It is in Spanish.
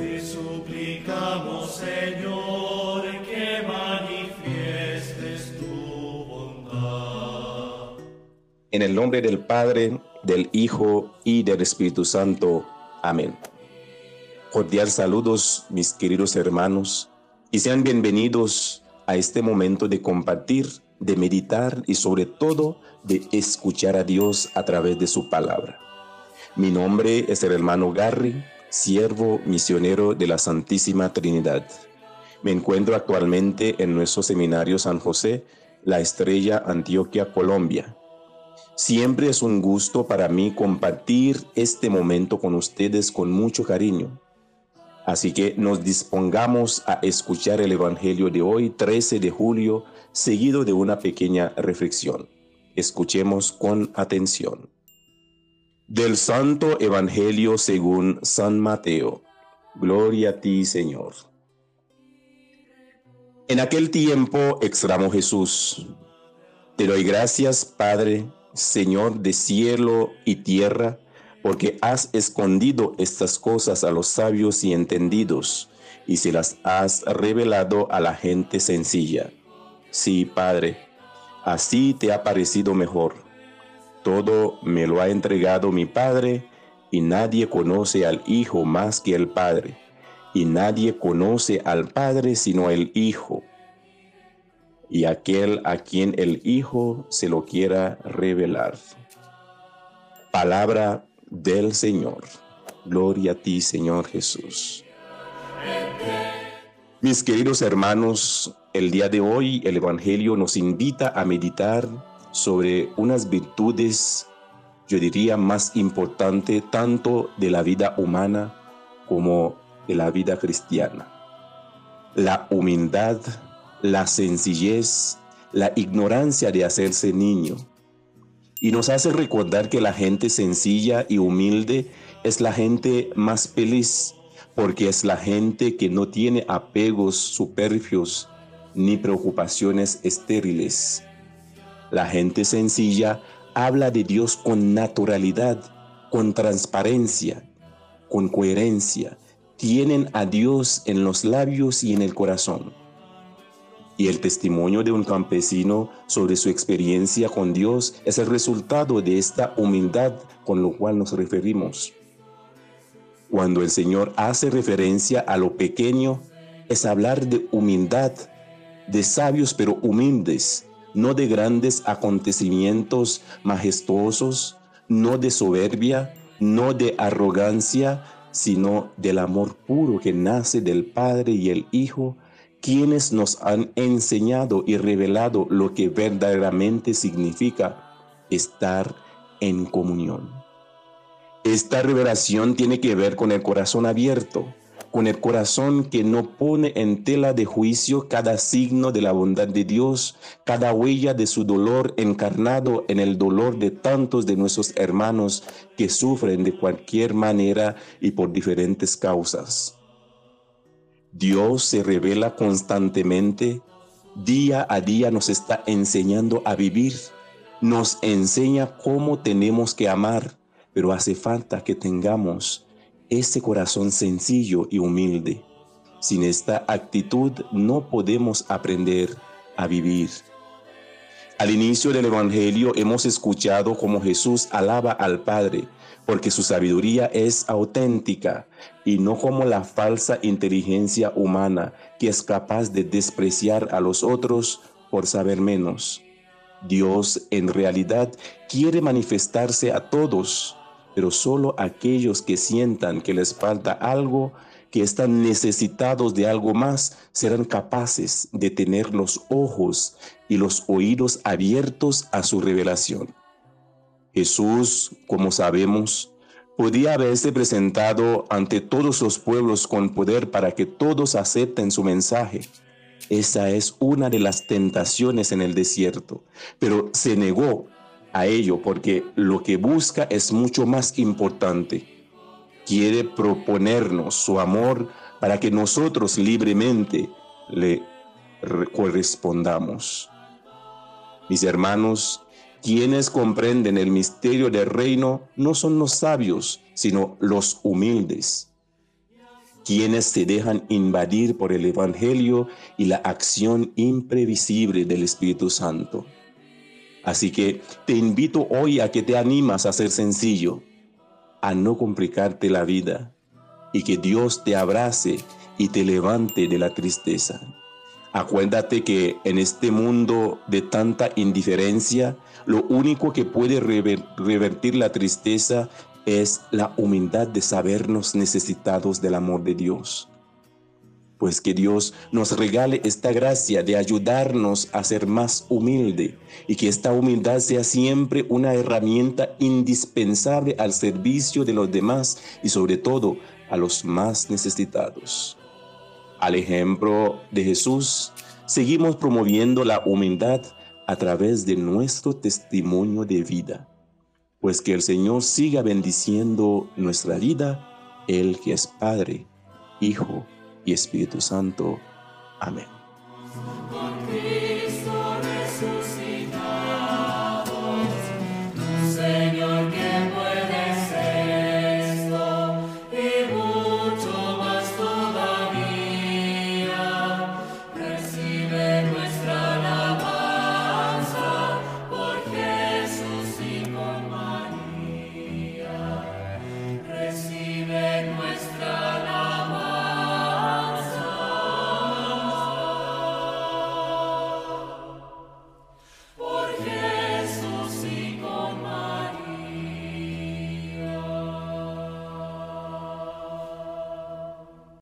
Te suplicamos, Señor, que manifiestes tu bondad. En el nombre del Padre, del Hijo y del Espíritu Santo. Amén. Cordial saludos, mis queridos hermanos, y sean bienvenidos a este momento de compartir, de meditar y sobre todo de escuchar a Dios a través de su palabra. Mi nombre es el hermano Garry, siervo misionero de la Santísima Trinidad. Me encuentro actualmente en nuestro seminario San José, La Estrella, Antioquia, Colombia. Siempre es un gusto para mí compartir este momento con ustedes con mucho cariño Así que nos dispongamos a escuchar el Evangelio de hoy, 13 de julio, seguido de una pequeña reflexión. Escuchemos con atención. Del Santo Evangelio según San Mateo. Gloria a ti, Señor. En aquel tiempo exclamó Jesús, Te doy gracias, Padre, Señor de cielo y tierra, porque has escondido estas cosas a los sabios y entendidos, y se las has revelado a la gente sencilla. Sí, Padre, así te ha parecido mejor. Todo me lo ha entregado mi Padre, y nadie conoce al Hijo más que el Padre, y nadie conoce al Padre sino el Hijo, y aquel a quien el Hijo se lo quiera revelar. Palabra del Señor. Gloria a ti, Señor Jesús. Mis queridos hermanos, el día de hoy el Evangelio nos invita a meditar sobre unas virtudes, yo diría, más importantes tanto de la vida humana como de la vida cristiana. La humildad, la sencillez, la ignorancia de hacerse niño, y nos hace recordar que la gente sencilla y humilde es la gente más feliz, porque es la gente que no tiene apegos superfluos ni preocupaciones estériles. La gente sencilla habla de Dios con naturalidad, con transparencia, con coherencia. Tienen a Dios en los labios y en el corazón y el testimonio de un campesino sobre su experiencia con Dios es el resultado de esta humildad con lo cual nos referimos. Cuando el Señor hace referencia a lo pequeño, es hablar de humildad, de sabios pero humildes, no de grandes acontecimientos majestuosos, no de soberbia, no de arrogancia, sino del amor puro que nace del Padre y el Hijo quienes nos han enseñado y revelado lo que verdaderamente significa estar en comunión. Esta revelación tiene que ver con el corazón abierto, con el corazón que no pone en tela de juicio cada signo de la bondad de Dios, cada huella de su dolor encarnado en el dolor de tantos de nuestros hermanos que sufren de cualquier manera y por diferentes causas. Dios se revela constantemente, día a día nos está enseñando a vivir, nos enseña cómo tenemos que amar, pero hace falta que tengamos ese corazón sencillo y humilde. Sin esta actitud no podemos aprender a vivir. Al inicio del Evangelio hemos escuchado cómo Jesús alaba al Padre porque su sabiduría es auténtica y no como la falsa inteligencia humana que es capaz de despreciar a los otros por saber menos. Dios en realidad quiere manifestarse a todos, pero solo aquellos que sientan que les falta algo, que están necesitados de algo más, serán capaces de tener los ojos y los oídos abiertos a su revelación. Jesús, como sabemos, podía haberse presentado ante todos los pueblos con poder para que todos acepten su mensaje. Esa es una de las tentaciones en el desierto, pero se negó a ello porque lo que busca es mucho más importante. Quiere proponernos su amor para que nosotros libremente le correspondamos. Mis hermanos, quienes comprenden el misterio del reino no son los sabios, sino los humildes. quienes se dejan invadir por el Evangelio y la acción imprevisible del Espíritu Santo. Así que te invito hoy a que te animas a ser sencillo, a no complicarte la vida y que Dios te abrace y te levante de la tristeza. Acuérdate que en este mundo de tanta indiferencia, lo único que puede revertir la tristeza es la humildad de sabernos necesitados del amor de Dios. Pues que Dios nos regale esta gracia de ayudarnos a ser más humilde y que esta humildad sea siempre una herramienta indispensable al servicio de los demás y sobre todo a los más necesitados. Al ejemplo de Jesús, seguimos promoviendo la humildad a través de nuestro testimonio de vida. Pues que el Señor siga bendiciendo nuestra vida, Él que es Padre, Hijo Espíritu Santo. Amén.